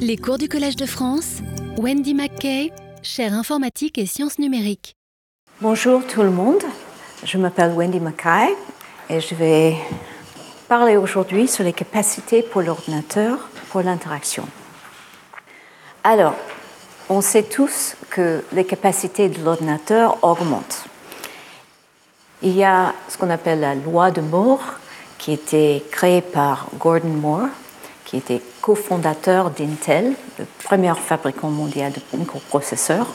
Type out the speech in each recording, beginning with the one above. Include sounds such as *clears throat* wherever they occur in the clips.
Les cours du Collège de France, Wendy McKay, chaire informatique et sciences numériques. Bonjour tout le monde, je m'appelle Wendy McKay et je vais parler aujourd'hui sur les capacités pour l'ordinateur pour l'interaction. Alors, on sait tous que les capacités de l'ordinateur augmentent. Il y a ce qu'on appelle la loi de Moore qui été créée par Gordon Moore qui était cofondateur d'Intel, le premier fabricant mondial de microprocesseurs.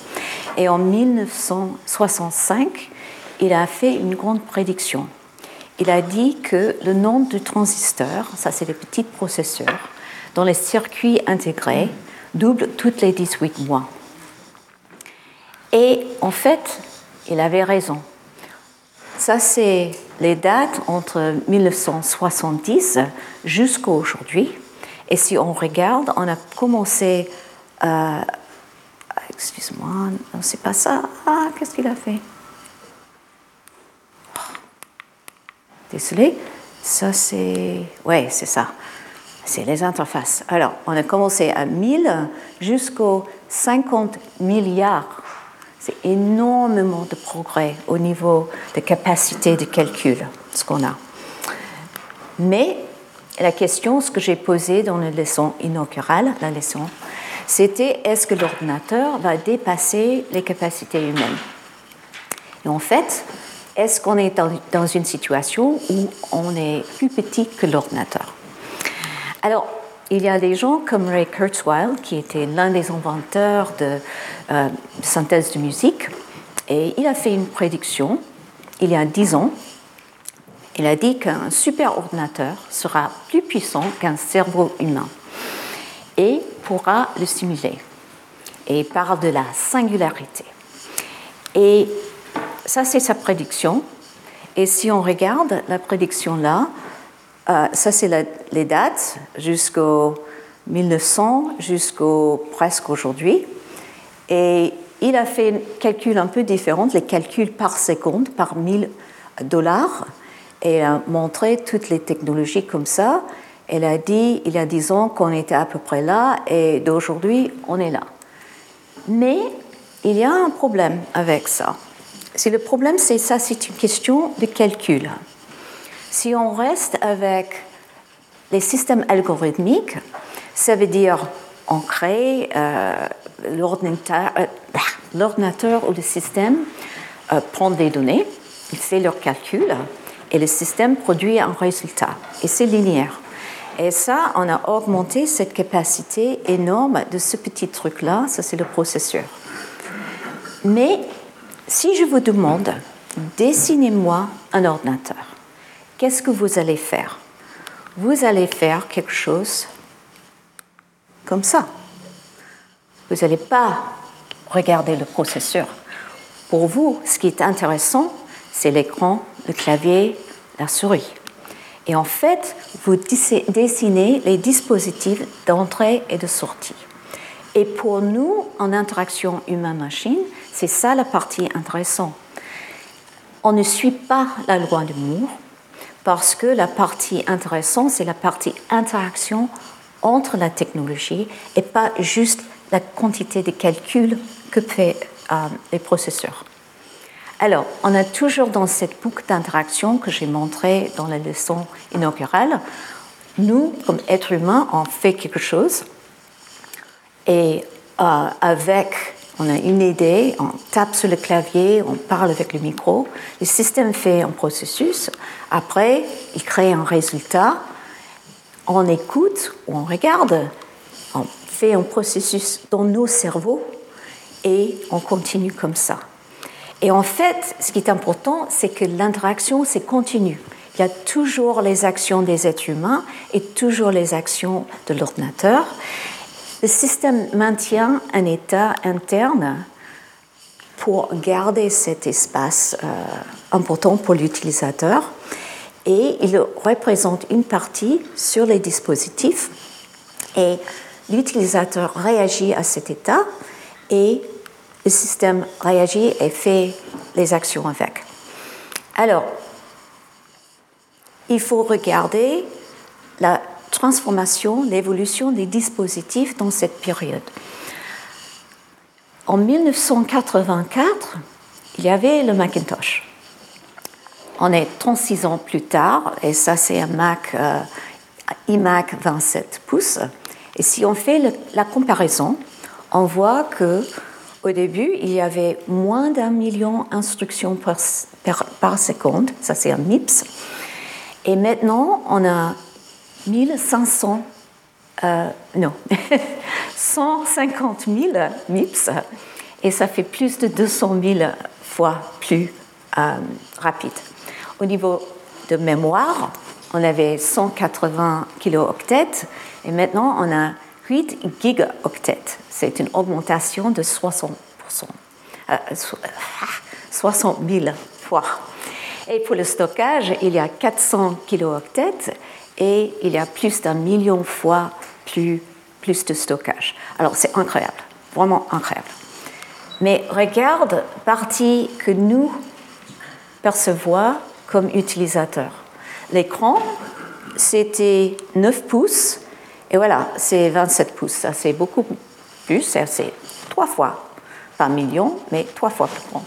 Et en 1965, il a fait une grande prédiction. Il a dit que le nombre de transistors, ça c'est les petits processeurs, dans les circuits intégrés, double toutes les 18 mois. Et en fait, il avait raison. Ça, c'est les dates entre 1970 jusqu'à aujourd'hui. Et si on regarde, on a commencé. Euh, Excuse-moi, non, c'est pas ça. Ah, qu'est-ce qu'il a fait? Désolé. Ça, c'est. Ouais, c'est ça. C'est les interfaces. Alors, on a commencé à 1000 jusqu'aux 50 milliards. C'est énormément de progrès au niveau de capacité de calcul, ce qu'on a. Mais la question, ce que j'ai posé dans la leçon inaugurale, la leçon, c'était est-ce que l'ordinateur va dépasser les capacités humaines? Et en fait, est-ce qu'on est dans, une situation où on est plus petit que l'ordinateur? Alors, il y a des gens comme Ray Kurzweil, qui était l'un des inventeurs de euh, synthèse de musique, et il a fait une prédiction il y a dix ans il a dit qu'un superordinateur sera plus puissant qu'un cerveau humain et pourra le simuler. Et il parle de la singularité. Et ça, c'est sa prédiction. Et si on regarde la prédiction là, euh, ça, c'est les dates jusqu'au 1900, jusqu'au presque aujourd'hui. Et il a fait un calcul un peu différent, les calculs par seconde, par 1000 dollars elle a montré toutes les technologies comme ça. Elle a dit, il y a dix ans qu'on était à peu près là, et d'aujourd'hui, on est là. Mais il y a un problème avec ça. Si le problème, c'est ça, c'est une question de calcul. Si on reste avec les systèmes algorithmiques, ça veut dire on crée euh, l'ordinateur, euh, l'ordinateur ou le système euh, prend des données, il fait leurs calculs, et le système produit un résultat. Et c'est linéaire. Et ça, on a augmenté cette capacité énorme de ce petit truc-là, ça c'est le processeur. Mais si je vous demande, dessinez-moi un ordinateur, qu'est-ce que vous allez faire? Vous allez faire quelque chose comme ça. Vous n'allez pas regarder le processeur. Pour vous, ce qui est intéressant, c'est l'écran, le clavier, la souris. Et en fait, vous dessinez les dispositifs d'entrée et de sortie. Et pour nous, en interaction humain-machine, c'est ça la partie intéressante. On ne suit pas la loi de Moore parce que la partie intéressante, c'est la partie interaction entre la technologie et pas juste la quantité de calculs que fait euh, les processeurs. Alors, on a toujours dans cette boucle d'interaction que j'ai montrée dans la leçon inaugurale, nous, comme êtres humains, on fait quelque chose et euh, avec, on a une idée, on tape sur le clavier, on parle avec le micro, le système fait un processus, après, il crée un résultat, on écoute ou on regarde, on fait un processus dans nos cerveaux et on continue comme ça. Et en fait, ce qui est important, c'est que l'interaction, c'est continu. Il y a toujours les actions des êtres humains et toujours les actions de l'ordinateur. Le système maintient un état interne pour garder cet espace euh, important pour l'utilisateur et il représente une partie sur les dispositifs et l'utilisateur réagit à cet état et le système réagit et fait les actions avec. Alors, il faut regarder le transformation, l'évolution des dispositifs dans cette période. En 1984, il y avait le Macintosh. On est 36 ans plus tard, et ça c'est un Mac euh, iMac 27 pouces. Et si on fait la comparaison, on voit que au début, il y avait moins d'un million d'instructions par, seconde, ça c'est un MIPS. Et maintenant, on a 1500, euh, non, *laughs* 150 000 MIPS, et ça fait plus de 200 000 fois plus euh, rapide. Au niveau de mémoire, on avait 180 kilooctets et maintenant on a 8 gigaoctets. C'est une augmentation de 60%, 60 000 fois. Et pour le stockage, il y a 400 kilooctets et il y a plus d'un million fois plus, plus de stockage. Alors c'est incroyable, vraiment incroyable. Mais regarde partie que nous percevons comme utilisateurs. L'écran, c'était 9 pouces, et voilà, c'est 27 pouces. Ça, c'est beaucoup plus, c'est trois fois, pas million, mais trois fois plus grand.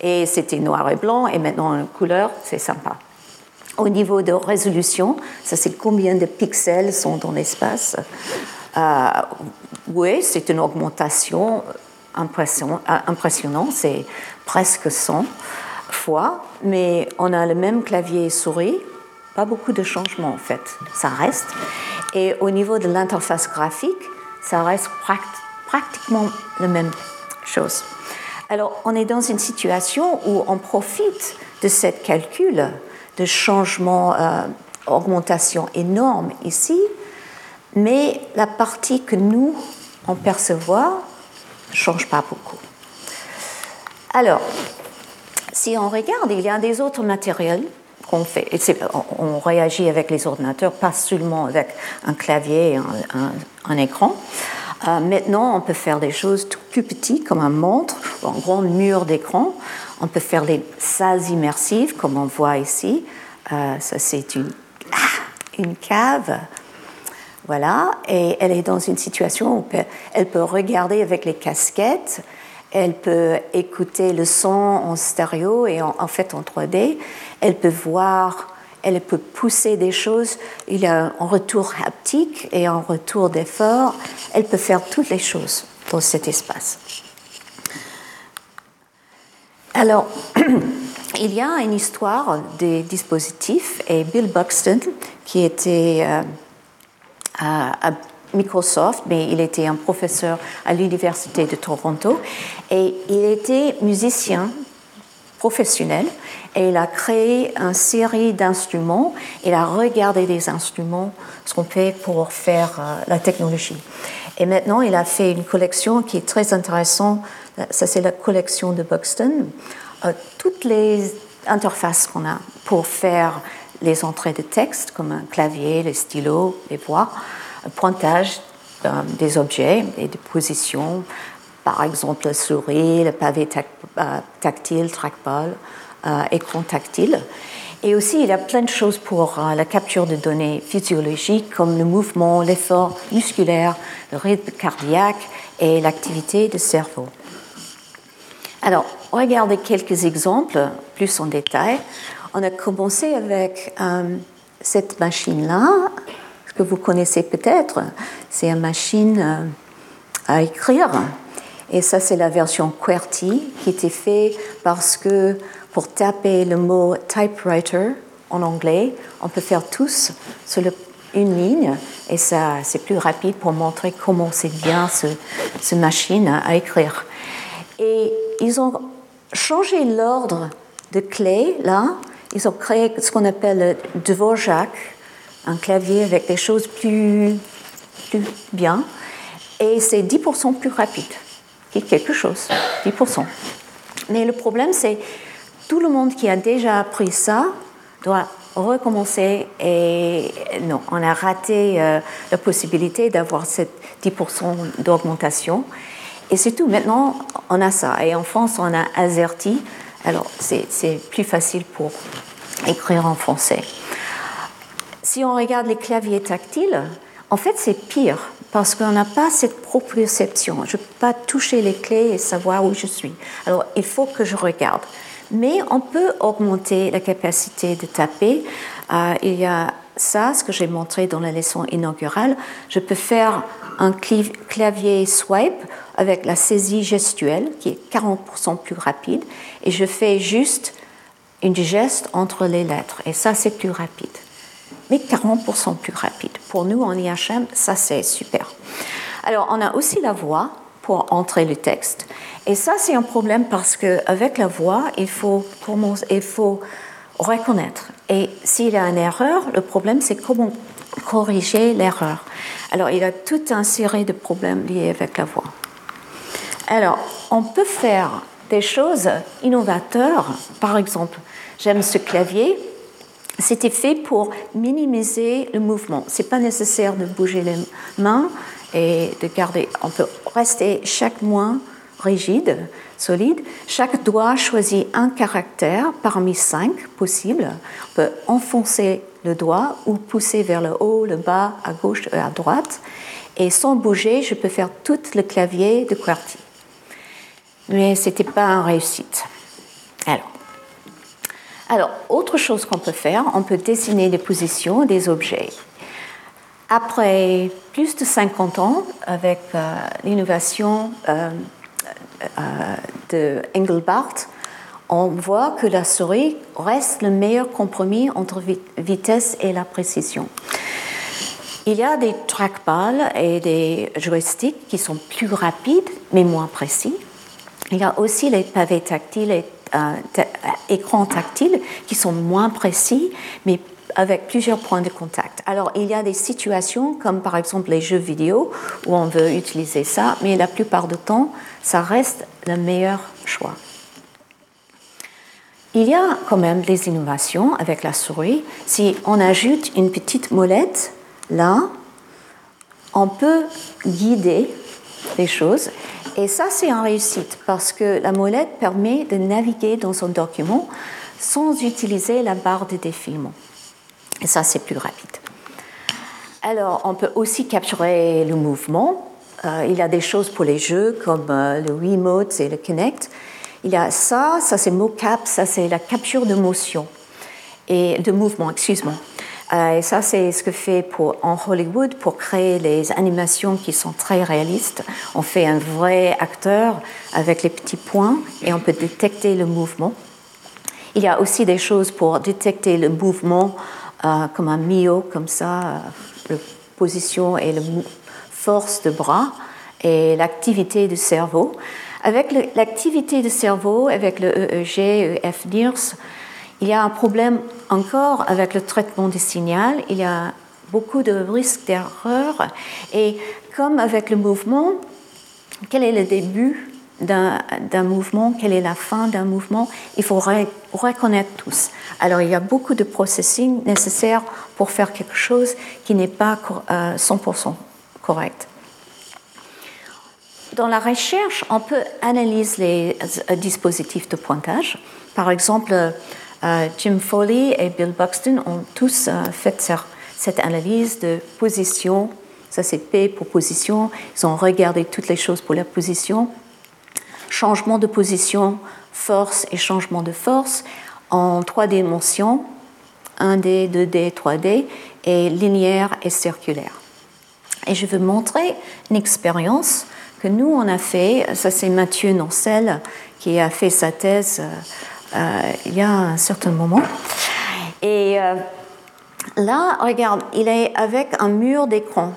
Et c'était noir et blanc, et maintenant en couleur, c'est sympa. Au niveau de résolution, ça c'est combien de pixels sont dans l'espace? Euh, oui, c'est une augmentation impressionnante, c'est presque 100 fois, mais on a le même clavier souris, pas beaucoup de changements en fait, ça reste. Et au niveau de l'interface graphique, ça reste pratiquement la même chose. Alors on est dans une situation où on profite de cette calcul de changement, euh, augmentation énorme ici, mais la partie que nous, on percevoir, ne change pas beaucoup. Alors, si on regarde, il y a des autres matériels on, réagit avec les ordinateurs, pas seulement avec un clavier et un, écran. Euh, maintenant, on peut faire des choses tout plus petites, comme un montre ou un grand mur d'écran. On peut faire des salles immersives, comme on voit ici. Euh, ça, c'est une, ah, une cave. Voilà, et elle est dans une situation où elle peut regarder avec les casquettes elle peut écouter le son en stéréo et en, fait en 3D, elle peut voir, elle peut pousser des choses, il y a un retour haptique et un retour d'effort, elle peut faire toutes les choses dans cet espace. Alors, *clears throat* il y a une histoire des dispositifs et Bill Buxton, qui était euh, à Microsoft, mais il était un professeur à l'Université de Toronto et il était musicien professionnel et il a créé une série d'instruments. Il a regardé des instruments, ce qu'on fait pour faire euh, la technologie. Et maintenant, il a fait une collection qui est très intéressante. Ça, c'est la collection de Buxton. Euh, toutes les interfaces qu'on a pour faire les entrées de texte, comme un clavier, les stylos, les voix, pointage euh, des objets et des positions, par exemple la souris, le pavé euh, tactile, trackball, euh, écran tactile. Et aussi, il y a plein de choses pour la capture de données physiologiques comme le mouvement, l'effort musculaire, le rythme cardiaque et l'activité du cerveau. Alors, regardez quelques exemples plus en détail. On a commencé avec cette machine-là, que vous connaissez peut-être, c'est une machine euh, à écrire. Et ça, c'est la version QWERTY qui était faite parce que pour taper le mot typewriter en anglais, on peut faire tous sur une ligne et ça, c'est plus rapide pour montrer comment c'est bien ce, machine à écrire. Et ils ont changé l'ordre de clés là. Ils ont créé ce qu'on appelle le Dvorak, un clavier avec des choses plus, plus bien. Et c'est 10% plus rapide. Quelque chose, 10%. Mais le problème, c'est tout le monde qui a déjà appris ça doit recommencer et non, on a raté euh, la possibilité d'avoir cette 10% d'augmentation. Et c'est tout. Maintenant, on a ça. Et en France, on a AZERTY. Alors, c'est plus facile pour écrire en français Si on regarde les claviers tactiles, en fait, c'est pire parce qu'on n'a pas cette proprioception. Je ne peux pas toucher les clés et savoir où je suis. Alors, il faut que je regarde. Mais on peut augmenter la capacité de taper. Euh, il y a ça, ce que j'ai montré dans la leçon inaugurale. Je peux faire un clavier swipe avec la saisie gestuelle qui est 40% plus rapide et je fais juste une geste entre les lettres et ça c'est plus rapide mais 40% plus rapide. Pour nous, en IHM, ça c'est super. Alors, on a aussi la voix pour entrer le texte. Et ça, c'est un problème parce qu'avec la voix, il faut, il faut reconnaître. Et s'il y a une erreur, le problème, c'est comment corriger l'erreur. Alors, il y a tout un série de problèmes liés avec la voix. Alors, on peut faire des choses innovateurs. Par exemple, j'aime ce clavier, c'était fait pour minimiser le mouvement. C'est pas nécessaire de bouger les mains et de garder. On peut rester chaque main rigide, solide. Chaque doigt choisit un caractère parmi cinq possibles. On peut enfoncer le doigt ou pousser vers le haut, le bas, à gauche et à droite. Et sans bouger, je peux faire tout le clavier de QWERTY. Mais c'était pas une réussite. Alors, alors, autre chose qu'on peut faire, on peut dessiner des positions des objets. Après plus de 50 ans, avec euh, l'innovation euh, euh, de Engelbart, on voit que la souris reste le meilleur compromis entre vitesse et la précision. Il y a des trackballs et des joysticks qui sont plus rapides mais moins précis. Il y a aussi les pavés tactiles et écrans tactiles qui sont moins précis, mais avec plusieurs points de contact. Alors, il y a des situations comme par exemple les jeux vidéo où on veut utiliser ça, mais la plupart du temps, ça reste le meilleur choix. Il y a quand même des innovations avec la souris. Si on ajoute une petite molette là, on peut guider les choses et ça, c'est une réussite parce que la molette permet de naviguer dans un document sans utiliser la barre de défilement. Et ça, c'est plus rapide. Alors, on peut aussi capturer le mouvement. Euh, il y a des choses pour les jeux comme euh, le Wiimote et le Kinect. Il y a ça, ça c'est mocap, ça c'est la capture de motion et de mouvement, excuse-moi. Euh, et ça, c'est ce que fait en Hollywood pour créer les animations qui sont très réalistes. On fait un vrai acteur avec les petits points et on peut détecter le mouvement. Il y a aussi des choses pour détecter le mouvement euh, comme un mio, comme ça, euh, la position et la force de bras et l'activité du cerveau. Avec l'activité du cerveau, avec le EEG, EF-NIRS, il y a un problème encore avec le traitement des signaux. Il y a beaucoup de risques d'erreur. Et comme avec le mouvement, quel est le début d'un mouvement, quelle est la fin d'un mouvement, il faut reconnaître tous. Alors il y a beaucoup de processing nécessaires pour faire quelque chose qui n'est pas 100% euh, correct. Dans la recherche, on peut analyser les euh, dispositifs de pointage. Par exemple, Jim Foley et Bill Buxton ont tous euh, fait cette analyse de position. Ça, c'est P pour position. Ils ont regardé toutes les choses pour la position. Changement de position, force et changement de force en trois dimensions 1D, 2D, 3D et linéaire et circulaire. Et je veux montrer une expérience que nous, on a fait. Ça, c'est Mathieu Nancel qui a fait sa thèse euh, euh, il y a un certain moment. Et euh, là, regarde, il est avec un mur d'écran.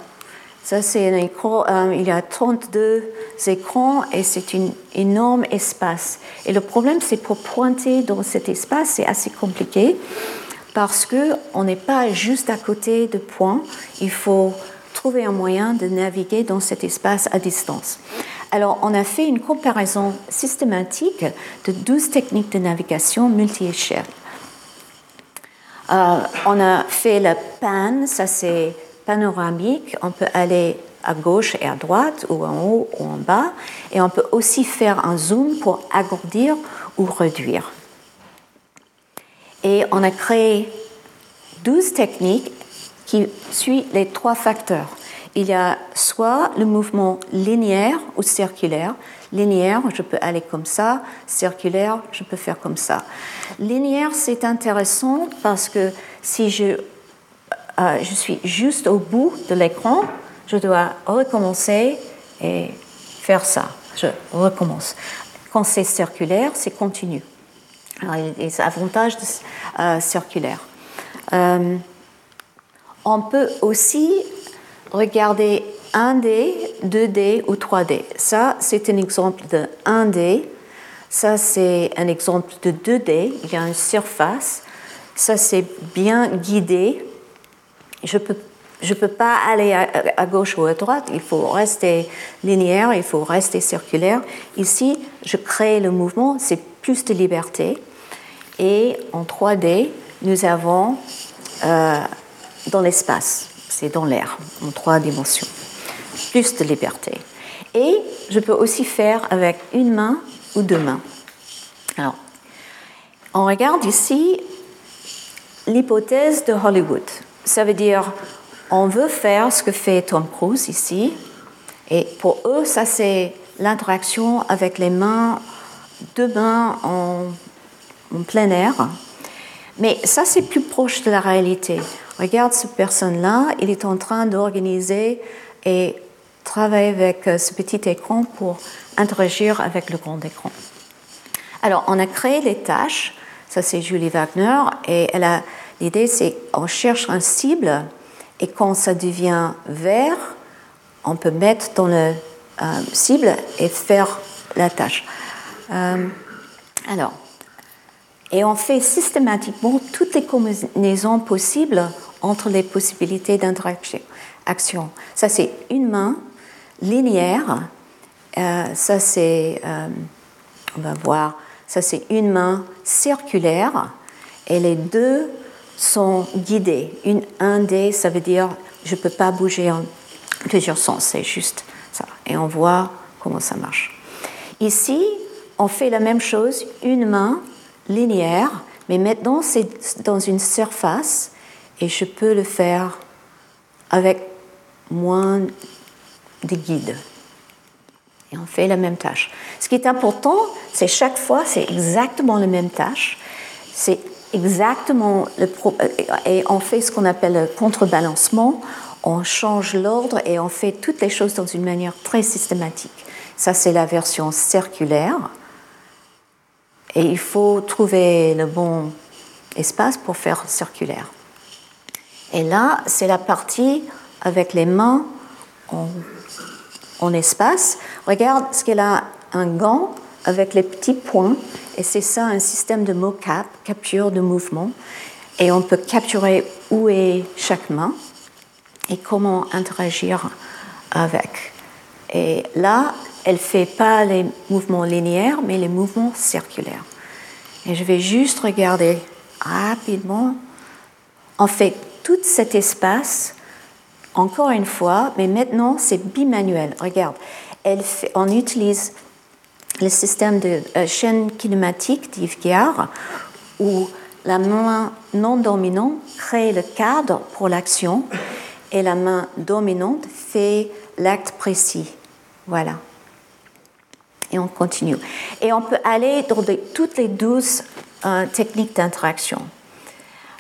Ça, c'est un écran, euh, il y a 32 écrans et c'est un énorme espace. Et le problème, c'est pour pointer dans cet espace, c'est assez compliqué parce qu'on n'est pas juste à côté de points. Il faut trouver un moyen de naviguer dans cet espace à distance. Alors, on a fait une comparaison systématique de 12 techniques de navigation multi-échelle. Euh, on a fait le pan, ça c'est panoramique, on peut aller à gauche et à droite, ou en haut ou en bas, et on peut aussi faire un zoom pour agrandir ou réduire. Et on a créé 12 techniques qui suit les trois facteurs. Il y a soit le mouvement linéaire ou circulaire. Linéaire, je peux aller comme ça. Circulaire, je peux faire comme ça. Linéaire, c'est intéressant parce que si je, euh, je suis juste au bout de l'écran, je dois recommencer et faire ça. Je recommence. Quand c'est circulaire, c'est continu. Alors, il y a des avantages euh, circulaires. Euh, on peut aussi regarder 1D, 2D ou 3D. Ça, c'est un exemple de 1D. Ça, c'est un exemple de 2D. Il y a une surface. Ça, c'est bien guidé. Je peux je ne peux pas aller à, gauche ou à droite, il faut rester linéaire, il faut rester circulaire. Ici, je crée le mouvement, c'est plus de liberté. Et en 3D, nous avons euh, dans l'espace, c'est dans l'air, en trois dimensions, plus de liberté. Et je peux aussi faire avec une main ou deux mains. Alors, on regarde ici l'hypothèse de Hollywood. Ça veut dire on veut faire ce que fait Tom Cruise ici. Et pour eux, ça c'est l'interaction avec les mains, deux mains en, plein air. Mais ça c'est plus proche de la réalité. Regarde cette personne-là, il est en train d'organiser et travailler avec euh, ce petit écran pour interagir avec le grand écran. Alors, on a créé les tâches. Ça, c'est Julie Wagner. Et l'idée, c'est qu'on cherche un cible et quand ça devient vert, on peut mettre dans le euh, cible et faire la tâche. Euh, alors, et on fait systématiquement toutes les combinaisons possibles entre les possibilités d'interaction. Ça, c'est une main linéaire. Euh, ça, c'est, on va voir, ça, c'est une main circulaire. Et les deux sont guidés. Une, un dé, ça veut dire je ne peux pas bouger en plusieurs sens, c'est juste ça. Et on voit comment ça marche. Ici, on fait la même chose, une main linéaire, mais maintenant c'est dans une surface et je peux le faire avec moins de guides. Et on fait la même tâche. Ce qui est important, c'est chaque fois, c'est exactement la même tâche. C'est exactement le euh, et on fait ce qu'on appelle le contrebalancement. On change l'ordre et on fait toutes les choses dans une manière très systématique. Ça, c'est la version circulaire. Et il faut trouver le bon espace pour faire circulaire. Et là, c'est la partie avec les mains en, en espace. Regarde ce qu'elle a un gant avec les petits points et c'est ça un système de mocap, capture de mouvement. Et on peut capturer où est chaque main et comment interagir avec. Et là, elle ne fait pas les mouvements linéaires, mais les mouvements circulaires. Et je vais juste regarder rapidement. On fait tout cet espace, encore une fois, mais maintenant c'est bimanuel. Regarde, elle on utilise le système de euh, chaîne kinématique d'Yves où la main non dominante crée le cadre pour l'action et la main dominante fait l'acte précis. Voilà. Et on continue. Et on peut aller dans toutes les douze euh, techniques d'interaction.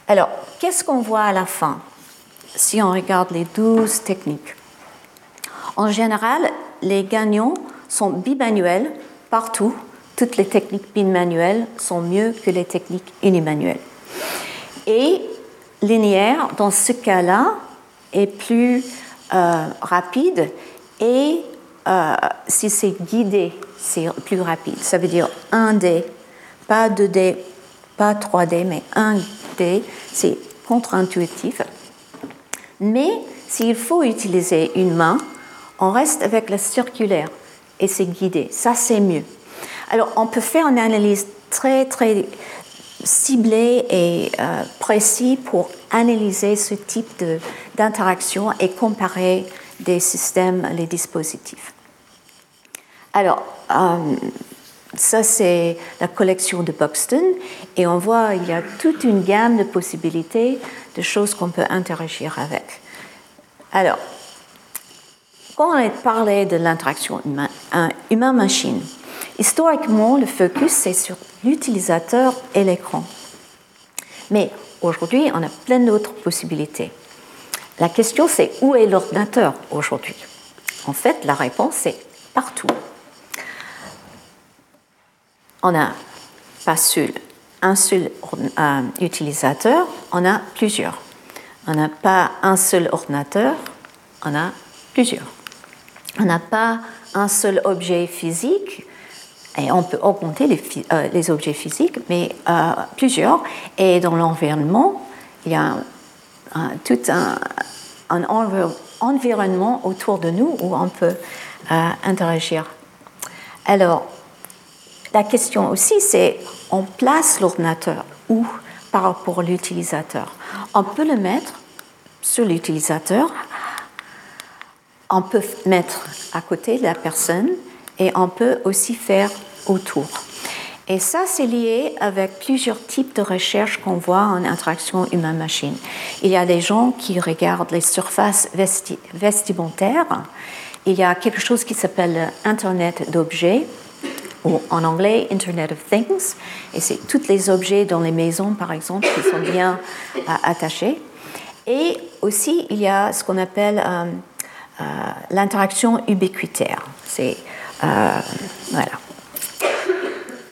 Alors, qu'est-ce qu'on voit à la fin si on regarde les douze techniques? En général, les gagnants sont bimanuels partout, toutes les techniques bimanuelles sont mieux que les techniques unimanuelles. Et linéaire, dans ce cas-là, est plus euh, rapide et euh, si c'est guidé, c'est plus rapide. Ça veut dire 1D, pas 2D, pas 3D, mais 1D, c'est contre-intuitif. Mais s'il faut utiliser une main, on reste avec la circulaire et c'est guidé. Ça, c'est mieux. Alors, on peut faire une analyse très, très ciblée et euh, précise pour analyser ce type d'interaction et comparer des systèmes, les dispositifs. Alors, euh, ça, c'est la collection de Buxton. Et on voit il y a toute une gamme de possibilités de choses qu'on peut interagir avec. Alors, quand on a parlé de l'interaction humain-machine, historiquement, le focus, c'est sur l'utilisateur et l'écran. Mais aujourd'hui, on a plein d'autres possibilités. La question, c'est où est l'ordinateur aujourd'hui? En fait, la réponse, c'est partout on n'a pas un seul euh, utilisateur, on a plusieurs. On n'a pas un seul ordinateur, on a plusieurs. On n'a pas un seul objet physique, et on peut augmenter les, euh, objets physiques, mais euh, plusieurs. Et dans l'environnement, il y a tout un, un, environnement autour de nous où on peut interagir. Alors, la question aussi, c'est on place l'ordinateur où par rapport à l'utilisateur? On peut le mettre sur l'utilisateur, on peut mettre à côté de la personne et on peut aussi faire autour. Et ça, c'est lié avec plusieurs types de recherches qu'on voit en interaction humain-machine. Il y a des gens qui regardent les surfaces vestimentaires. Il y a quelque chose qui s'appelle Internet d'objets ou en anglais Internet of Things, et c'est tous les objets dans les maisons, par exemple, qui sont bien euh, attachés. Et aussi, il y a ce qu'on appelle euh, euh, l'interaction ubiquitaire. C'est voilà.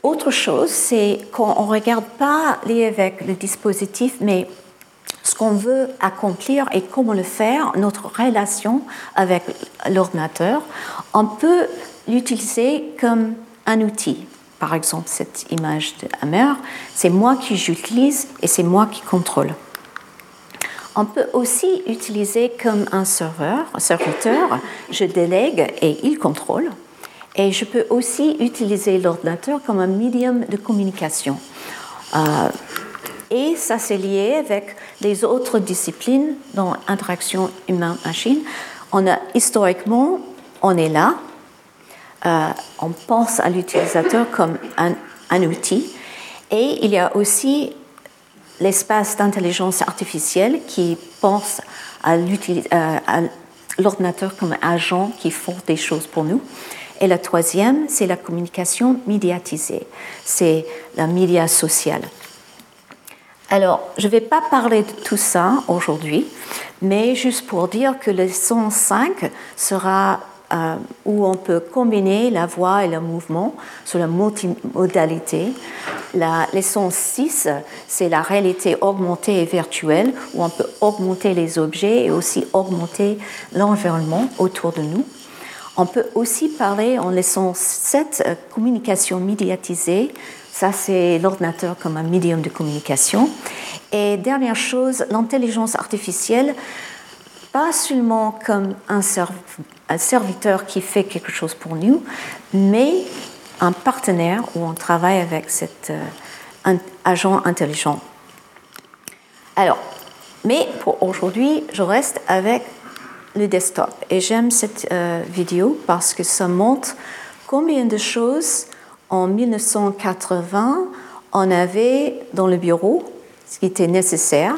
Autre chose, c'est qu'on ne regarde pas lié avec le dispositif, mais ce qu'on veut accomplir et comment le faire, notre relation avec l'ordinateur, on peut l'utiliser comme un outil. Par exemple, cette image de Hammer, c'est moi qui j'utilise et c'est moi qui contrôle. On peut aussi utiliser comme un serveur, un serviteur, je délègue et il contrôle. Et je peux aussi utiliser l'ordinateur comme un médium de communication. Euh, et ça, c'est lié avec les autres disciplines dans l'interaction humain-machine. On a historiquement, on est là, euh, on pense à l'utilisateur comme un, outil. Et il y a aussi l'espace d'intelligence artificielle qui pense à euh, l'ordinateur comme agent qui font des choses pour nous. Et la troisième, c'est la communication médiatisée, c'est la média sociale. Alors, je ne vais pas parler de tout ça aujourd'hui, mais juste pour dire que le 105 sera euh, où on peut combiner la voix et le mouvement sur la multimodalité. La leçon 6, c'est la réalité augmentée et virtuelle, où on peut augmenter les objets et aussi augmenter l'environnement autour de nous. On peut aussi parler en leçon 7, euh, communication médiatisée. Ça, c'est l'ordinateur comme un médium de communication. Et dernière chose, l'intelligence artificielle, pas seulement comme un cerveau un serviteur qui fait quelque chose pour nous, mais un partenaire où on travaille avec cet euh, agent intelligent. Alors, mais pour aujourd'hui, je reste avec le desktop. Et j'aime cette euh, vidéo parce que ça montre combien de choses en 1980 on avait dans le bureau, ce qui était nécessaire,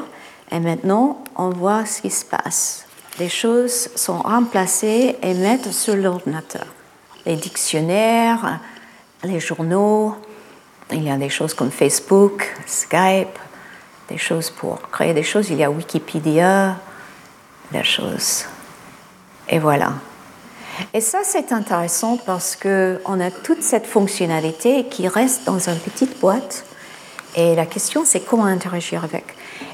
et maintenant on voit ce qui se passe les choses sont remplacées et mises sur l'ordinateur. Les dictionnaires, les journaux, il y a des choses comme Facebook, Skype, des choses pour créer des choses. Il y a Wikipédia, des choses. Et voilà. Et ça, c'est intéressant parce qu'on a toute cette fonctionnalité qui reste dans une petite boîte. Et la question, c'est comment interagir avec.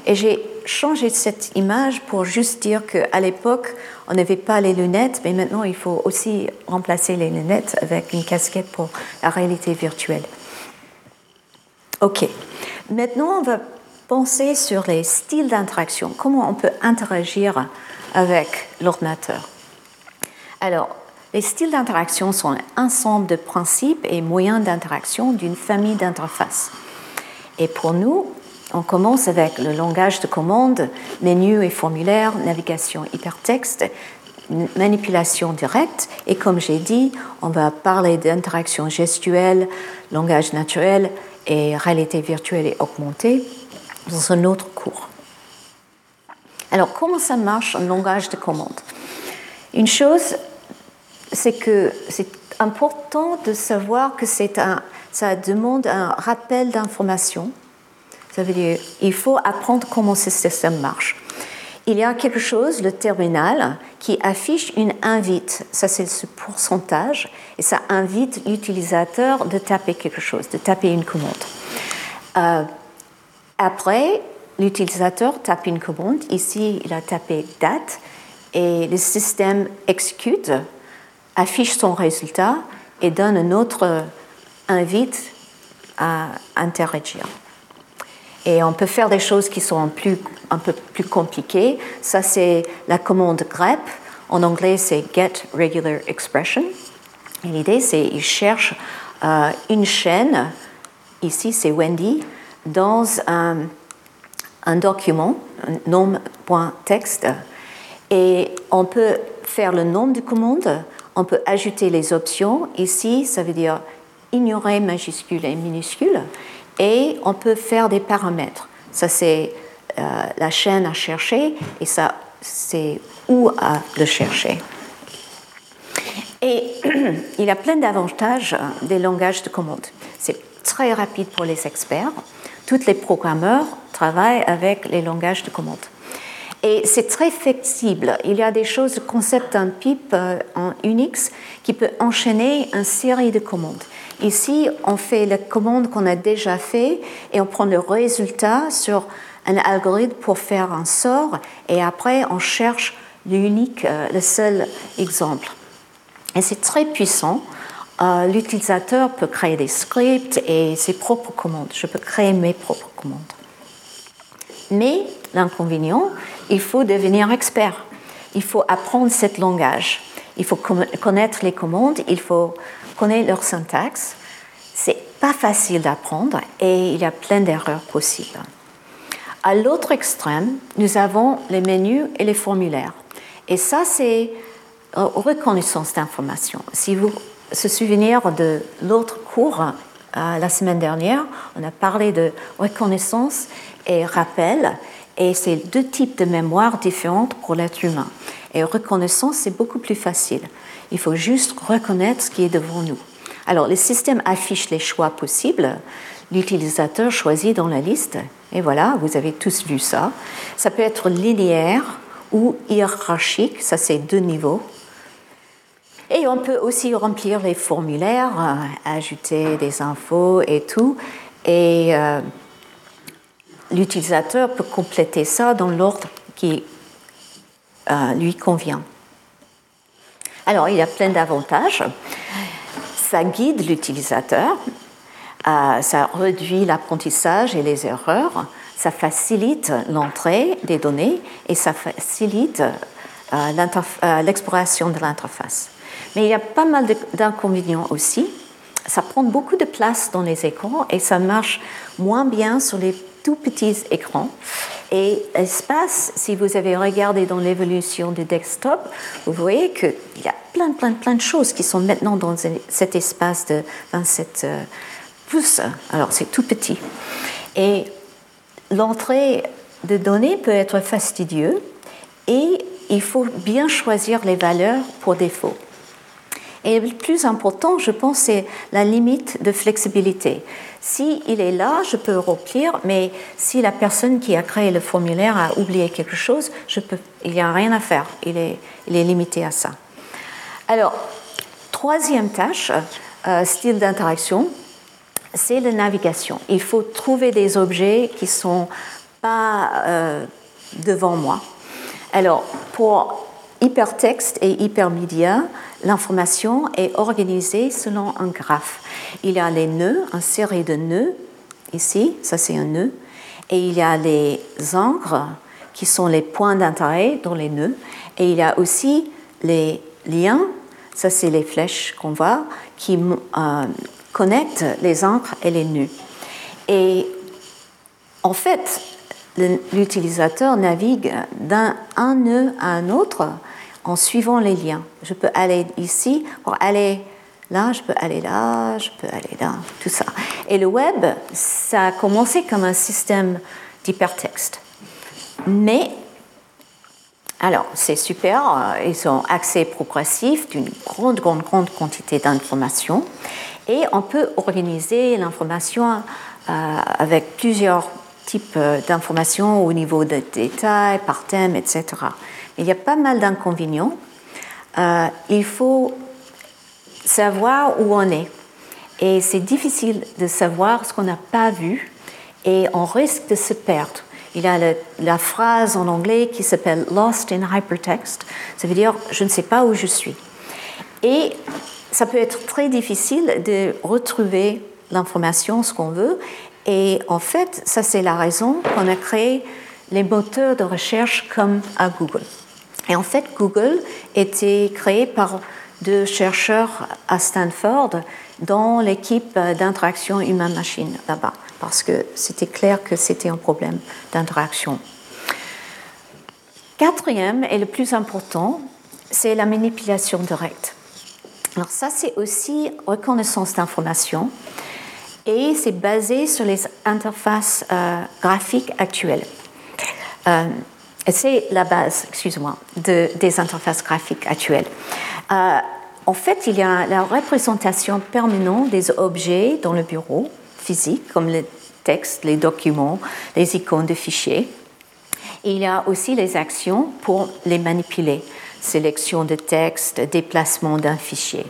Et j'ai changé cette image pour juste dire qu'à l'époque, on n'avait pas les lunettes, mais maintenant, il faut aussi remplacer les lunettes avec une casquette pour la réalité virtuelle. OK. Maintenant, on va penser sur les styles d'interaction. Comment on peut interagir avec l'ordinateur? Alors, les styles d'interaction sont un ensemble de principes et moyens d'interaction d'une famille d'interfaces. Et pour nous, on commence avec le langage de commande, menu et formulaire, navigation hypertexte, manipulation directe. Et comme j'ai dit, on va parler d'interaction gestuelle, langage naturel et réalité virtuelle et augmentée dans un autre cours. Alors, comment ça marche un langage de commande? Une chose, c'est que c'est important de savoir que un, ça demande un rappel d'information. Ça veut dire il faut apprendre comment ce système marche. Il y a quelque chose, le terminal, qui affiche une invite. Ça, c'est ce pourcentage. Et ça invite l'utilisateur de taper quelque chose, de taper une commande. Euh, après, l'utilisateur tape une commande. Ici, il a tapé date et le système exécute, affiche son résultat et donne un autre invite à interagir. Et on peut faire des choses qui sont plus, un peu plus compliquées. Ça, c'est la commande grep. En anglais, c'est get regular expression. L'idée, c'est qu'il cherche euh, une chaîne, ici c'est Wendy, dans un, un document, un nom.txt, et on peut faire le nom de commande, on peut ajouter les options. Ici, ça veut dire ignorer majuscule et minuscule, et on peut faire des paramètres. Ça, c'est euh, la chaîne à chercher, et ça, c'est où à le chercher. Et *clears throat* il y a plein d'avantages des langages de commande. C'est très rapide pour les experts. Tous les programmeurs travaillent avec les langages de commande. Et c'est très flexible. Il y a des choses, le concept d'un pipe euh, en Unix qui peut enchaîner une série de commandes. Ici, on fait la commande qu'on a déjà fait et on prend le résultat sur un algorithme pour faire un sort et après on cherche l'unique, euh, le seul exemple. Et c'est très puissant. Euh, l'utilisateur peut créer des scripts et ses propres commandes. Je peux créer mes propres commandes. Mais l'inconvénient, il faut devenir expert. Il faut apprendre ce langage. Il faut connaître les commandes, il faut connaître leur syntaxe. C'est pas facile d'apprendre et il y a plein d'erreurs possibles. À l'autre extrême, nous avons les menus et les formulaires. Et ça, c'est euh, reconnaissance d'information. Si vous se souvenez de l'autre cours euh, la semaine dernière, on a parlé de reconnaissance et rappel, et c'est deux types de mémoire différentes pour l'être humain. Et reconnaissance, c'est beaucoup plus facile. Il faut juste reconnaître ce qui est devant nous. Alors, le système affiche les choix possibles. L'utilisateur choisit dans la liste. Et voilà, vous avez tous vu ça. Ça peut être linéaire ou hiérarchique. Ça, c'est deux niveaux. Et on peut aussi remplir les formulaires, euh, ajouter des infos et tout. Et euh, l'utilisateur peut compléter ça dans l'ordre qui euh, lui convient. Alors, il y a plein d'avantages. Ça guide l'utilisateur, ça réduit l'apprentissage et les erreurs, ça facilite l'entrée des données et ça facilite l'exploration de l'interface. Mais il y a pas mal d'inconvénients aussi. Ça prend beaucoup de place dans les écrans et ça marche moins bien sur les tout petits écrans. Et l'espace, si vous avez regardé dans l'évolution du desktop, vous voyez qu'il y a plein, plein, plein de choses qui sont maintenant dans cet espace de 27 euh, pouces. Alors, c'est tout petit. Et l'entrée de données peut être fastidieuse et il faut bien choisir les valeurs pour défaut. Et le plus important, je pense, c'est la limite de flexibilité. Si est là, je peux remplir, mais si la personne qui a créé le formulaire a oublié quelque chose, je peux, il n'y a rien à faire. Il est, limité à ça. Alors, troisième tâche, euh, style d'interaction, c'est la navigation. Il faut trouver des objets qui sont pas euh, devant moi. Alors, pour hypertexte et hypermédia, l'information est organisée selon un graphe. Il y a les nœuds, une série de nœuds, ici, ça c'est un nœud, et il y a les encres qui sont les points d'intérêt dans les nœuds, et il y a aussi les liens, ça c'est les flèches qu'on voit, qui euh, connectent les encres et les nœuds. Et en fait, l'utilisateur navigue d'un nœud à un autre en suivant les liens. Je peux aller ici, pour aller là, je peux aller là, je peux aller là, tout ça. Et le web, ça a commencé comme un système d'hypertexte. Mais, alors, c'est super, euh, ils ont accès progressif d'une grande, grande, grande quantité d'informations. Et on peut organiser l'information euh, avec plusieurs types euh, d'informations au niveau de détails, par thème, etc. il y a pas mal d'inconvénients. Euh, il faut savoir où on est. Et c'est difficile de savoir ce qu'on n'a pas vu et on risque de se perdre. Il y a la phrase en anglais qui s'appelle Lost in Hypertext. Ça veut dire je ne sais pas où je suis. Et ça peut être très difficile de retrouver l'information, ce qu'on veut. Et en fait, ça c'est la raison qu'on a créé les moteurs de recherche comme à Google. Et en fait, Google était créé par deux chercheurs à Stanford dans l'équipe d'interaction humain-machine là-bas, parce que c'était clair que c'était un problème d'interaction. Quatrième et le plus important, c'est la manipulation directe. Alors ça, c'est aussi reconnaissance d'information et c'est basé sur les interfaces euh, graphiques actuelles. Euh, c'est la base, excuse-moi, de, des interfaces graphiques actuelles. Euh, en fait, il y a la représentation permanente des objets dans le bureau physique, comme les textes, les documents, les icônes de fichiers. il y a aussi les actions pour les manipuler sélection de texte, déplacement d'un fichier.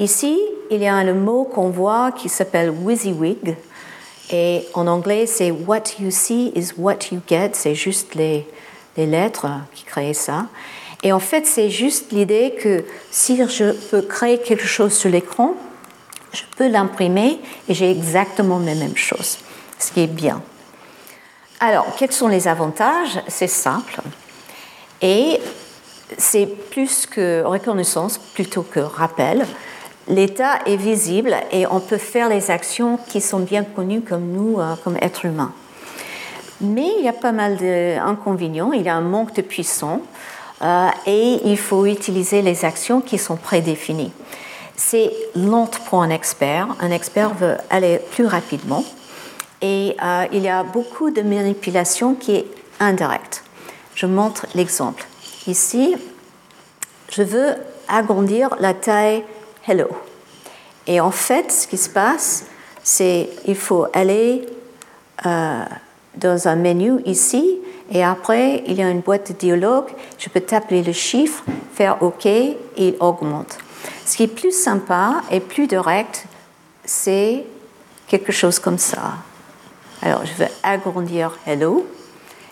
Ici, il y a un mot qu'on voit qui s'appelle WYSIWYG. Et en anglais, c'est What you see is what you get. C'est juste les, les lettres qui créent ça. Et en fait, c'est juste l'idée que si je peux créer quelque chose sur l'écran, je peux l'imprimer et j'ai exactement la même chose, ce qui est bien. Alors, quels sont les avantages? C'est simple. Et c'est plus que reconnaissance plutôt que rappel. L'état est visible et on peut faire les actions qui sont bien connues comme nous, euh, comme êtres humains. Mais il y a pas mal d'inconvénients, il y a un manque de puissance euh, et il faut utiliser les actions qui sont prédéfinies. C'est lent pour un expert, un expert veut aller plus rapidement et euh, il y a beaucoup de manipulation qui est indirecte. Je montre l'exemple. Ici, je veux agrandir la taille Hello. Et en fait, ce qui se passe, c'est il faut aller euh, dans un menu ici, et après, il y a une boîte de dialogue. Je peux taper le chiffre, faire OK, et il augmente. Ce qui est plus sympa et plus direct, c'est quelque chose comme ça. Alors, je veux agrandir Hello.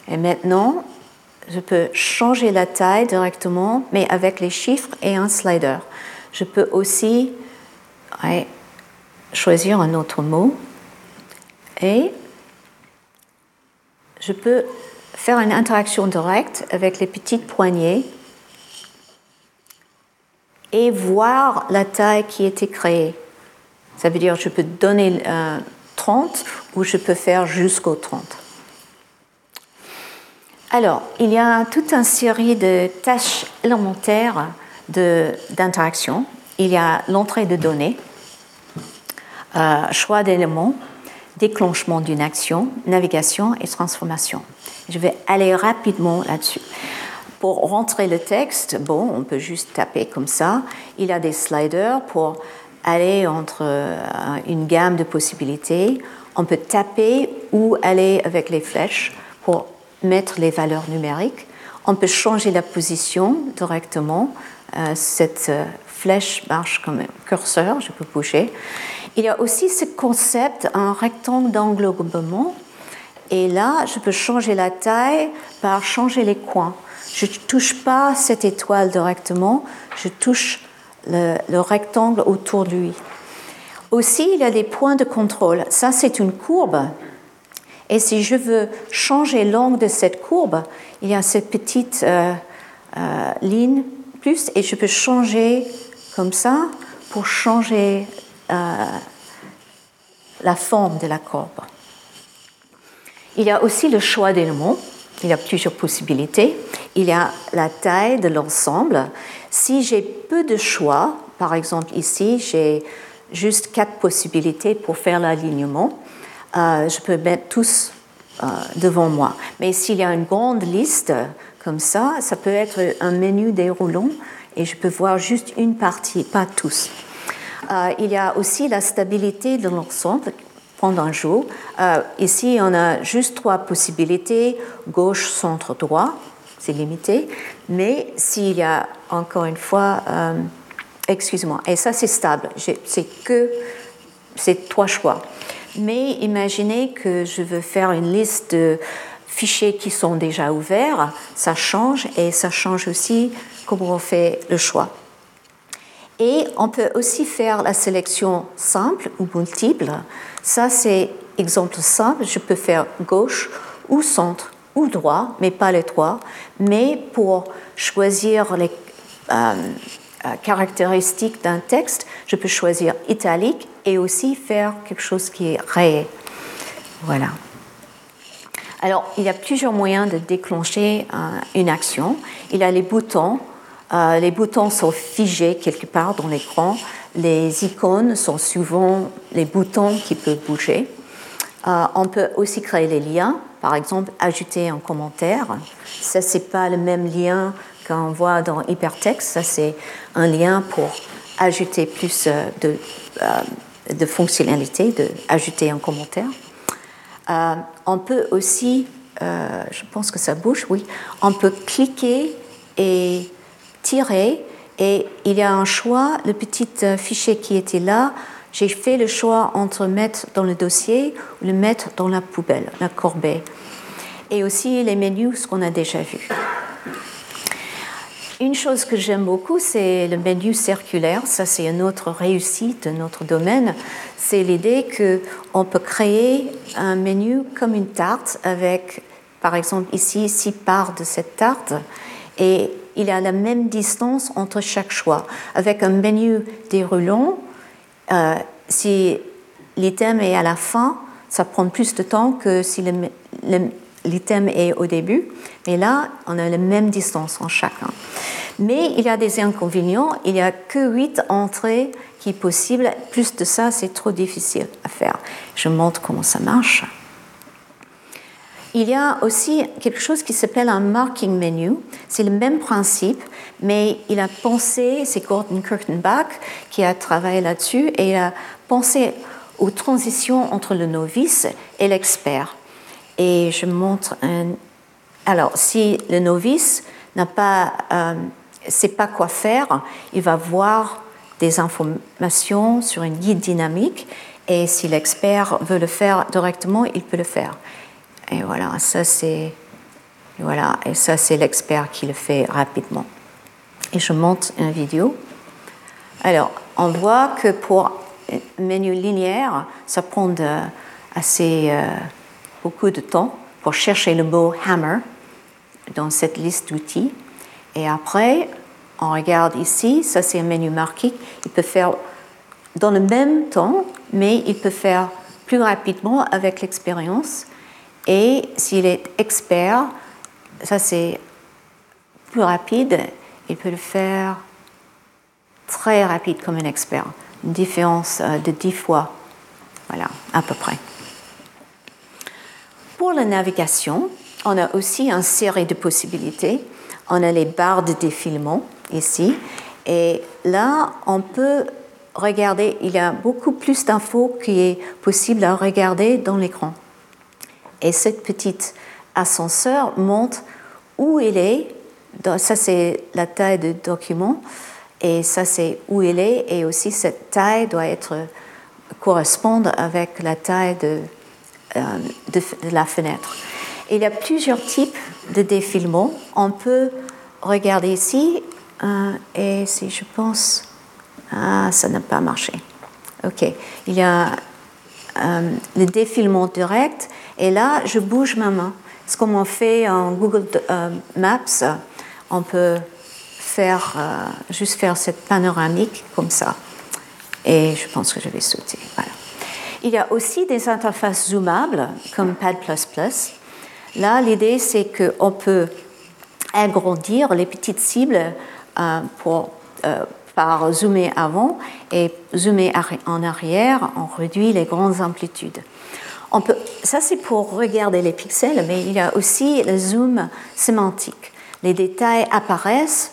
Et maintenant, je peux changer la taille directement, mais avec les chiffres et un slider. Je peux aussi choisir un autre mot et je peux faire une interaction directe avec les petites poignées et voir la taille qui été créée. Ça veut dire que je peux donner 30 euh, ou je peux faire jusqu'au 30. Alors, il y a toute une série de tâches élémentaires d'interaction. Il y a l'entrée de données, euh, choix d'éléments, déclenchement d'une action, navigation et transformation. Je vais aller rapidement là-dessus. Pour rentrer le texte, bon, on peut juste taper comme ça. Il a des sliders pour aller entre euh, une gamme de possibilités. On peut taper ou aller avec les flèches pour mettre les valeurs numériques. On peut changer la position directement. Euh, cette euh, flèche marche comme un curseur, je peux bouger. Il y a aussi ce concept, un rectangle d'englobement. Et là, je peux changer la taille par changer les coins. Je ne touche pas cette étoile directement, je touche le, le rectangle autour de lui. Aussi, il y a des points de contrôle. Ça, c'est une courbe et si je veux changer l'angle de cette courbe, il y a cette petite euh, euh, ligne plus et je peux changer comme ça pour changer la forme de la courbe. Il y a aussi le choix d'éléments. Il y a plusieurs possibilités. il y a la taille de l'ensemble. Si j'ai peu de choix, par exemple ici, j'ai juste quatre possibilités pour faire l'alignement, euh, je peux mettre tous euh, devant moi. Mais s'il y a une grande liste comme ça, ça peut être un menu déroulant et je peux voir juste une partie, pas tous. Euh, il y a aussi la stabilité de l'ensemble pendant un jour. ici, on a juste trois possibilités, gauche, centre, droit c'est limité. Mais s'il y a, encore une fois, euh, excuse-moi, et ça c'est stable, c'est que c'est trois choix. Mais imaginez que je veux faire une liste de fichiers qui sont déjà ouverts, ça change et ça change aussi comment on fait le choix. Et on peut aussi faire la sélection simple ou multiple. Ça, c'est exemple simple. Je peux faire gauche ou centre ou droit, mais pas les trois. Mais pour choisir les euh, euh, caractéristiques d'un texte, je peux choisir italique et aussi faire quelque chose qui est rayé. Voilà. Alors, il y a plusieurs moyens de déclencher euh, une action. Il y a les boutons. Les boutons sont figés quelque part dans l'écran. Les icônes sont souvent les boutons qui peuvent bouger. on peut aussi créer les liens par exemple, ajouter un commentaire. Ça, c'est pas le même lien qu'on voit dans hypertexte. Ça, c'est un lien pour ajouter plus euh, de, euh, fonctionnalités, de ajouter un commentaire. Euh, on peut aussi, je pense que ça bouge, oui, on peut cliquer et tirer et il y a un choix, le petit fichier qui était là, j'ai fait le choix entre mettre dans le dossier ou le mettre dans la poubelle, la corbeille. Et aussi les menus, ce qu'on a déjà vu. Une chose que j'aime beaucoup, c'est le menu circulaire. Ça, c'est une autre réussite de notre domaine. C'est l'idée qu'on peut créer un menu comme une tarte avec, par exemple, ici, six parts de cette tarte. Et il a la même distance entre chaque choix. Avec un menu déroulant, euh, si l'item est à la fin, ça prend plus de temps que si l'item est au début. Mais là, on a la même distance en chacun. Mais il y a des inconvénients. Il n'y a que 8 entrées qui sont possibles. Plus de ça, c'est trop difficile à faire. Je montre comment ça marche. Il y a aussi quelque chose qui s'appelle un marking menu. C'est le même principe, mais il a pensé, c'est Gordon Kurtenbach qui a travaillé là-dessus, et il a pensé aux transitions entre le novice et l'expert. Et je montre un. Alors, si le novice n'a pas, euh, sait pas quoi faire, il va voir des informations sur une guide dynamique, et si l'expert veut le faire directement, il peut le faire. Et voilà, ça c'est voilà, et ça c'est l'expert qui le fait rapidement. Et je monte une vidéo. Alors, on voit que pour un menu linéaire, ça prend assez euh, beaucoup de temps pour chercher le mot hammer dans cette liste d'outils. Et après, on regarde ici, ça c'est un menu marqué. Il peut faire dans le même temps, mais il peut faire plus rapidement avec l'expérience. Et s'il est expert, ça c'est plus rapide, il peut le faire très rapide comme un expert. Une différence euh, de 10 fois. Voilà, à peu près. Pour la navigation, on a aussi une série de possibilités. On a les barres de défilement ici. Et là, on peut regarder, il y a beaucoup plus d'infos qui est possible à regarder dans l'écran. Et cette petite ascenseur montre où il est. Ça, c'est la taille du document. Et ça, c'est où il est. Et aussi, cette taille doit être correspondre avec la taille de, euh, la fenêtre. Il y a plusieurs types de défilements. On peut regarder ici. Et si je pense. Ah, ça n'a pas marché. OK. Il y a euh, le défilement direct et là, je bouge ma main. Ce qu'on fait en Google euh, Maps, on peut euh, juste faire cette panoramique comme ça. Et je pense que je vais sauter. Il y a aussi des interfaces zoomables comme Pad++. Là, l'idée, c'est qu'on peut agrandir les petites cibles pour, par zoomer avant et zoomer en arrière, on réduit les grandes amplitudes. On peut, ça c'est pour regarder les pixels, mais il y a aussi le zoom sémantique. Les détails apparaissent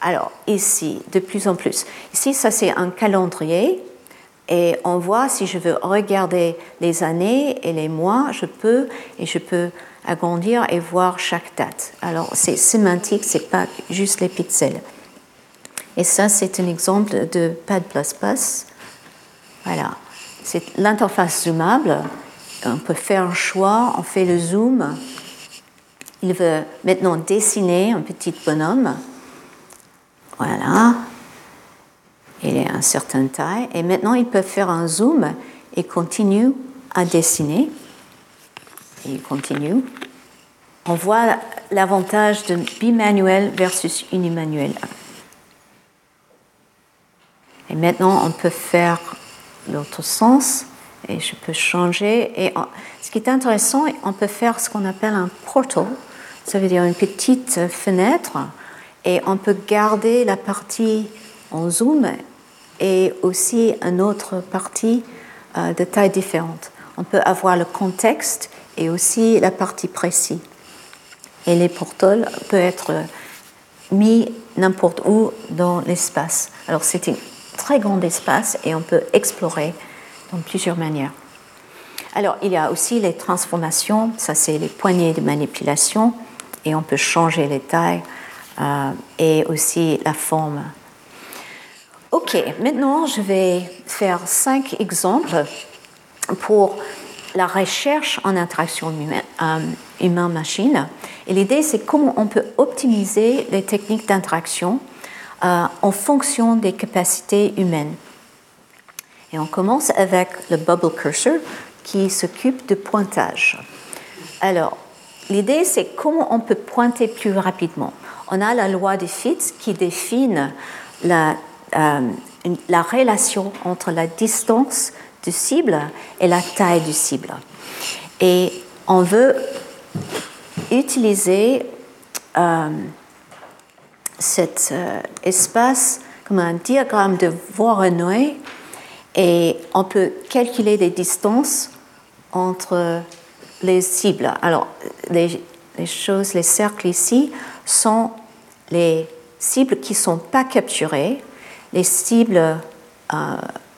alors ici de plus en plus. Ici, ça c'est un calendrier et on voit si je veux regarder les années et les mois, je peux et je peux agrandir et voir chaque date. Alors c'est sémantique, c'est pas juste les pixels. Et ça c'est un exemple de Pad++. Voilà, c'est l'interface zoomable. On peut faire un choix, on fait le zoom. Il veut maintenant dessiner un petit bonhomme. Voilà. Il est à une certaine taille. Et maintenant, il peut faire un zoom et continue à dessiner. il continue. On voit l'avantage de bimanuel versus unimanuel. Et maintenant, on peut faire l'autre sens et je peux changer. Et ce qui est intéressant, on peut faire ce qu'on appelle un portal, ça veut dire une petite fenêtre, et on peut garder la partie en zoom et aussi une autre partie euh, de taille différente. On peut avoir le contexte et aussi la partie précise. Et les portals peuvent être mis n'importe où dans l'espace. Alors c'est un très grand espace et on peut explorer dans plusieurs manières. Alors il y a aussi les transformations, ça c'est les poignées de manipulation et on peut changer les tailles euh, et aussi la forme Ok, maintenant je vais faire cinq exemples pour la recherche en interaction euh, humain-machine. Et l'idée, c'est comment on peut optimiser les techniques d'interaction en fonction des capacités humaines. Et on commence avec le bubble cursor qui s'occupe de pointage. Alors, l'idée, c'est comment on peut pointer plus rapidement. On a la loi de Fitts qui définit la euh, la relation entre la distance du cible et la taille du cible. Et on veut utiliser euh, cet euh, espace comme un diagramme de Voronoi et on peut calculer les distances entre les cibles. Alors, les, choses, les cercles ici sont les cibles qui ne sont pas capturées les cibles euh,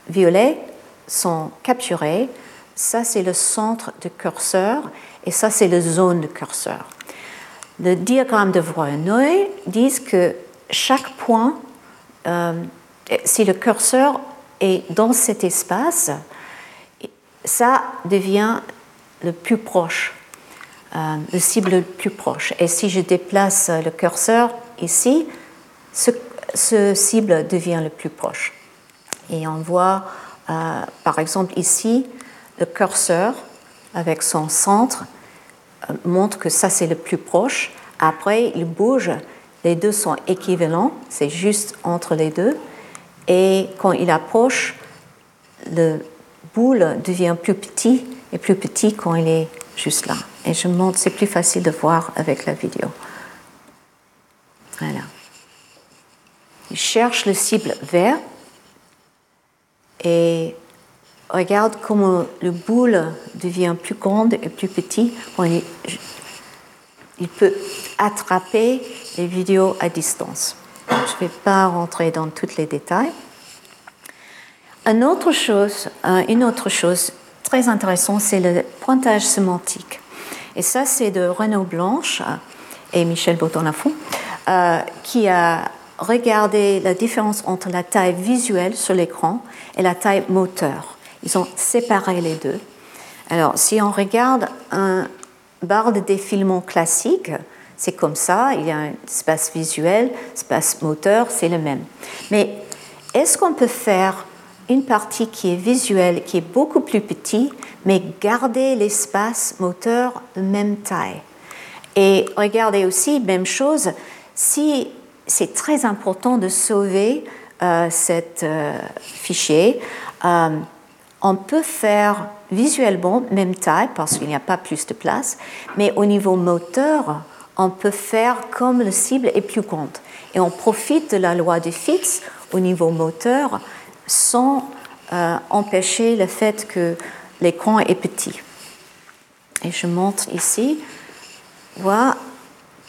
violets sont capturées. Ça, c'est le centre du curseur et ça, c'est la zone de curseur. Le diagramme de Voronoi dit que chaque point, euh, si le curseur est dans cet espace, ça devient le plus proche, euh, le cible le plus proche. Et si je déplace le curseur ici, ce, cible devient le plus proche. Et on voit, euh, par exemple, ici, le curseur avec son centre montre que ça, c'est le plus proche. Après, il bouge, les deux sont équivalents, c'est juste entre les deux. Et quand il approche, le boule devient plus petit et plus petit quand il est juste là. Et je montre, c'est plus facile de voir avec la vidéo. Voilà. Il cherche le cible vert et regarde comment le boule devient plus grande et plus petit. il, peut attraper les vidéos à distance. Je ne vais pas rentrer dans tous les détails. Une autre chose, une autre chose très intéressante, c'est le pointage sémantique. Et ça, c'est de Renaud Blanche et Michel Botton-Lafont, euh, qui a regardez la différence entre la taille visuelle sur l'écran et la taille moteur. Ils ont séparé les deux. Alors, si on regarde un barre de défilement classique, c'est comme ça, il y a un espace visuel, espace moteur, c'est le même. Mais est-ce qu'on peut faire une partie qui est visuelle, qui est beaucoup plus petite, mais garder l'espace moteur de même taille? Et regardez aussi, même chose, si c'est très important de sauver euh, cet euh, fichier. Euh, on peut faire visuellement même taille parce qu'il n'y a pas plus de place, mais au niveau moteur, on peut faire comme la cible est plus grande. Et on profite de la loi de Fitts au niveau moteur sans euh, empêcher le fait que l'écran est petit. Et je montre ici. Voilà.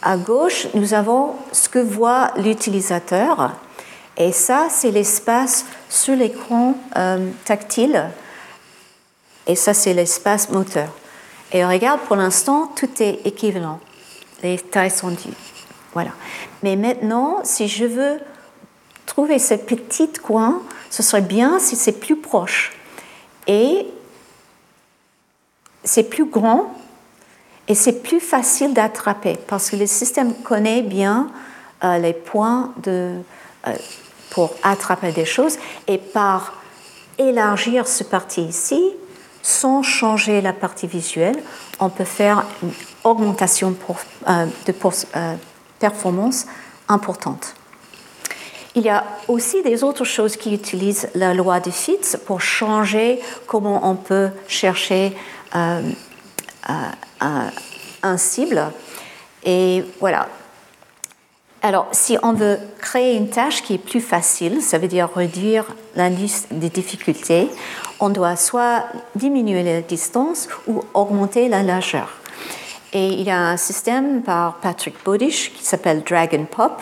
À gauche, nous avons ce que voit l'utilisateur. Et ça, c'est l'espace sur l'écran euh, tactile. Et ça, c'est l'espace moteur. Et regarde, pour l'instant, tout est équivalent. Les tailles sont dues. Voilà. Mais maintenant, si je veux trouver ce petit coin, ce serait bien si c'est plus proche. Et c'est plus grand et c'est plus facile d'attraper parce que le système connaît bien euh, les points de, euh, pour attraper des choses et par élargir ce parti ici, sans changer la partie visuelle, on peut faire une augmentation euh, de performance importante. Il y a aussi des autres choses qui utilisent la loi de Fitts pour changer comment on peut chercher euh, euh, un cible. Et voilà. Alors, si on veut créer une tâche qui est plus facile, ça veut dire réduire l'indice de difficulté, on doit soit diminuer la distance ou augmenter la largeur. Et il y a un système par Patrick Bodish qui s'appelle Dragon Pop.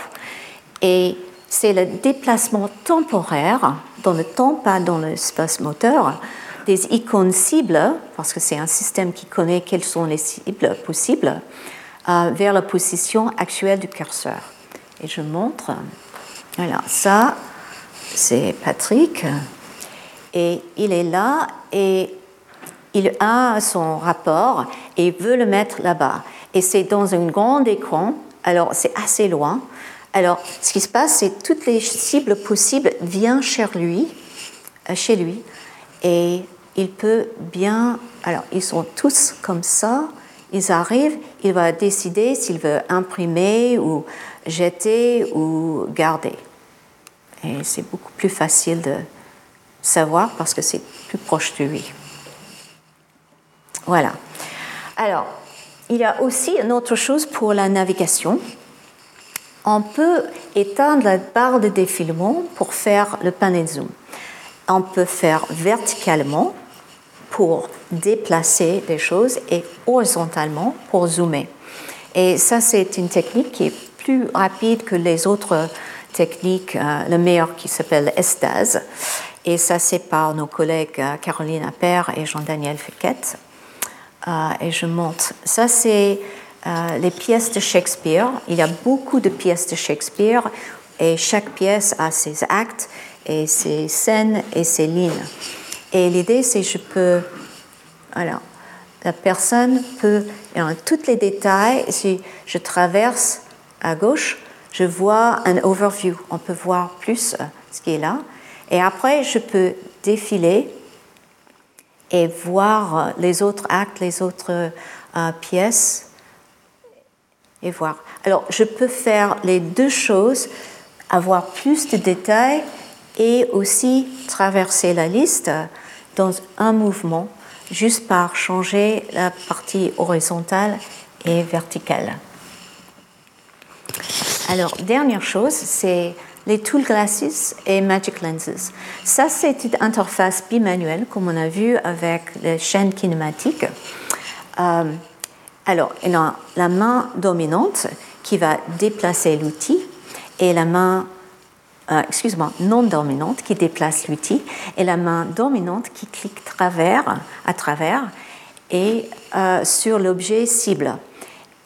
Et c'est le déplacement temporaire dans le temps, pas dans l'espace moteur, des icônes cibles, parce que c'est un système qui connaît quelles sont les cibles possibles, euh, vers la position actuelle du curseur. Et je montre. Voilà, ça, c'est Patrick. Et il est là et il a son rapport et veut le mettre là-bas. Et c'est dans un grand écran, alors c'est assez loin. Alors, ce qui se passe, c'est toutes les cibles possibles viennent chez lui, euh, chez lui, et il peut bien. Alors, ils sont tous comme ça. Ils arrivent, il va décider s'il veut imprimer ou jeter ou garder. Et c'est beaucoup plus facile de savoir parce que c'est plus proche de lui. Voilà. Alors, il y a aussi une autre chose pour la navigation on peut éteindre la barre de défilement pour faire le pan and zoom. On peut faire verticalement pour déplacer les choses et horizontalement pour zoomer. Et ça, c'est une technique qui est plus rapide que les autres techniques, euh, le meilleur qui s'appelle Estase. Et ça, c'est par nos collègues euh, Caroline Appert et Jean-Daniel Fouquet. Euh, et je montre. Ça, c'est euh, les pièces de Shakespeare. Il y a beaucoup de pièces de Shakespeare et chaque pièce a ses actes et ses scènes et ses lignes. Et l'idée, c'est je peux, alors, la personne peut, dans tous les détails, si je traverse à gauche, je vois un overview. On peut voir plus ce qui est là. Et après, je peux défiler et voir euh, les autres actes, les autres pièces et voir. Alors, je peux faire les deux choses, avoir plus de détails et aussi traverser la liste dans un mouvement, juste par changer la partie horizontale et verticale. Alors, dernière chose, c'est les Tool Glasses et Magic Lenses. Ça, c'est une interface bimanuelle, comme on a vu avec les chaînes kinématiques. Euh, alors, il a la main dominante qui va déplacer l'outil et la main, euh, excuse-moi, non dominante qui déplace l'outil et la main dominante qui clique à travers et euh, sur l'objet cible.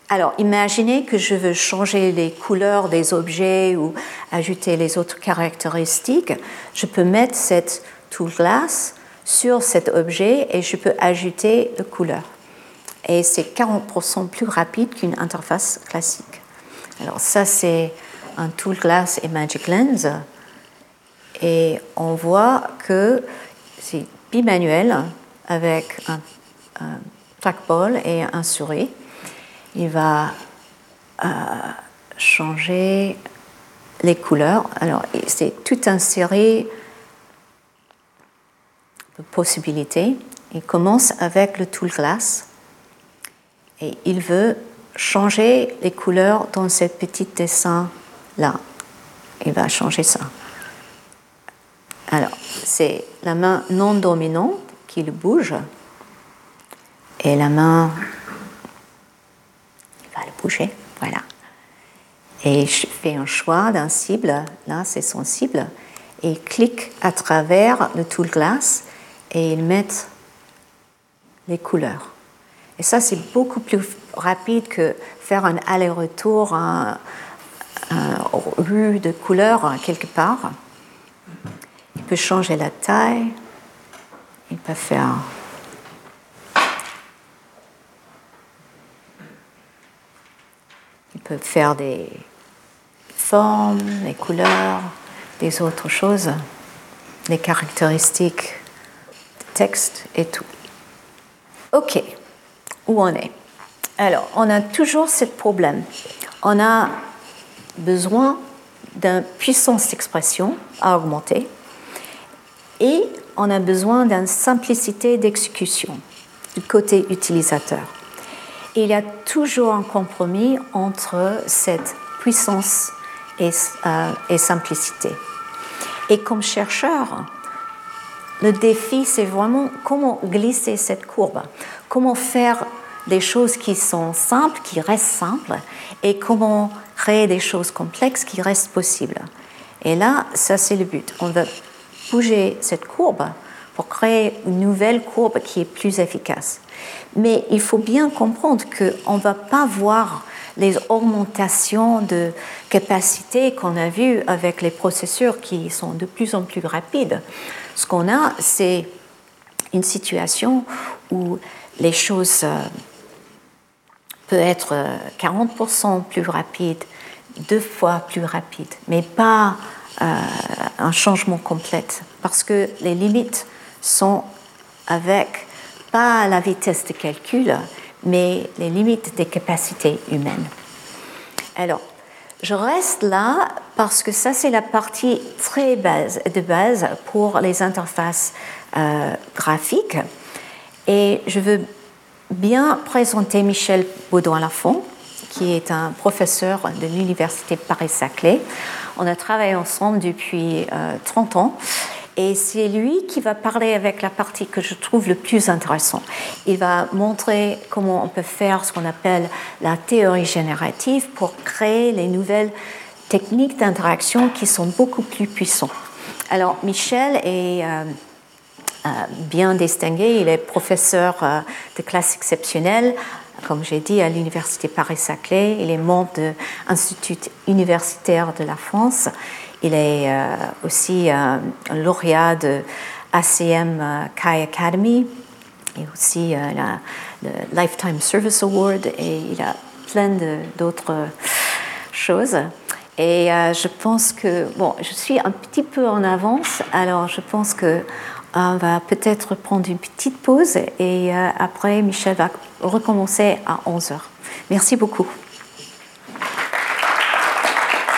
Alors, imaginez que je veux changer les couleurs des objets ou ajouter les autres caractéristiques. Je peux mettre cette tool glass sur cet objet et je peux ajouter la couleur et c'est 40% plus rapide qu'une interface classique. Alors ça, c'est un Tool Glass et Magic Lens. Et on voit que c'est bimanuel avec un, trackball et un souris. Il va euh, changer les couleurs. Alors, c'est toute une série de possibilités. Il commence avec le Tool Glass et il veut changer les couleurs dans ce petit dessin-là. Il va changer ça. Alors, c'est la main non dominante qui le bouge et la main le bouger. Voilà. Et je fais un choix d'un cible. Là, c'est son cible. Et il clique à travers le tool glass et il met les couleurs. Et ça, c'est beaucoup plus rapide que faire un aller-retour, un, rue de couleurs quelque part. Il peut changer la taille. Il peut faire peut faire des formes, des couleurs, des autres choses, des caractéristiques de texte et tout. Ok, où on est? Alors, on a toujours ce problème. On a besoin d'une puissance d'expression à augmenter et on a besoin d'une simplicité d'exécution du côté utilisateur. Il y a toujours un compromis entre cette puissance et, euh, et simplicité. Et comme chercheur, le défi, c'est vraiment comment glisser cette courbe, comment faire des choses qui sont simples, qui restent simples, et comment créer des choses complexes qui restent possibles. Et là, ça c'est le but. On va bouger cette courbe pour créer une nouvelle courbe qui est plus efficace. Mais il faut bien comprendre qu'on ne va pas voir les augmentations de capacité qu'on a vues avec les processeurs qui sont de plus en plus rapides. Ce qu'on a, c'est une situation où les choses euh, peuvent être 40% plus rapides, deux fois plus rapides, mais pas euh, un changement complet, parce que les limites sont avec pas la vitesse de calcul, mais les limites des capacités humaines. Alors, je reste là parce que ça, c'est la partie très base, de base pour les interfaces euh, graphiques. Et je veux bien présenter Michel Baudouin-Lafont, qui est un professeur de l'Université Paris-Saclay. On a travaillé ensemble depuis 30 euh, ans et c'est lui qui va parler avec la partie que je trouve le plus intéressant. Il va montrer comment on peut faire ce qu'on appelle la théorie générative pour créer les nouvelles techniques d'interaction qui sont beaucoup plus puissantes. Alors, Michel est euh, euh, bien distingué. Il est professeur euh, de classe exceptionnelle, comme j'ai dit, à l'Université Paris-Saclay. Il est membre de l'Institut universitaire de la France. Il est euh, aussi euh, lauréat de ACM euh, Kai Academy et aussi la, le Lifetime Service Award et il a plein d'autres choses. Et je pense que, bon, je suis un petit peu en avance, alors je pense que on va peut-être prendre une petite pause et après Michel va recommencer à 11h. Merci beaucoup.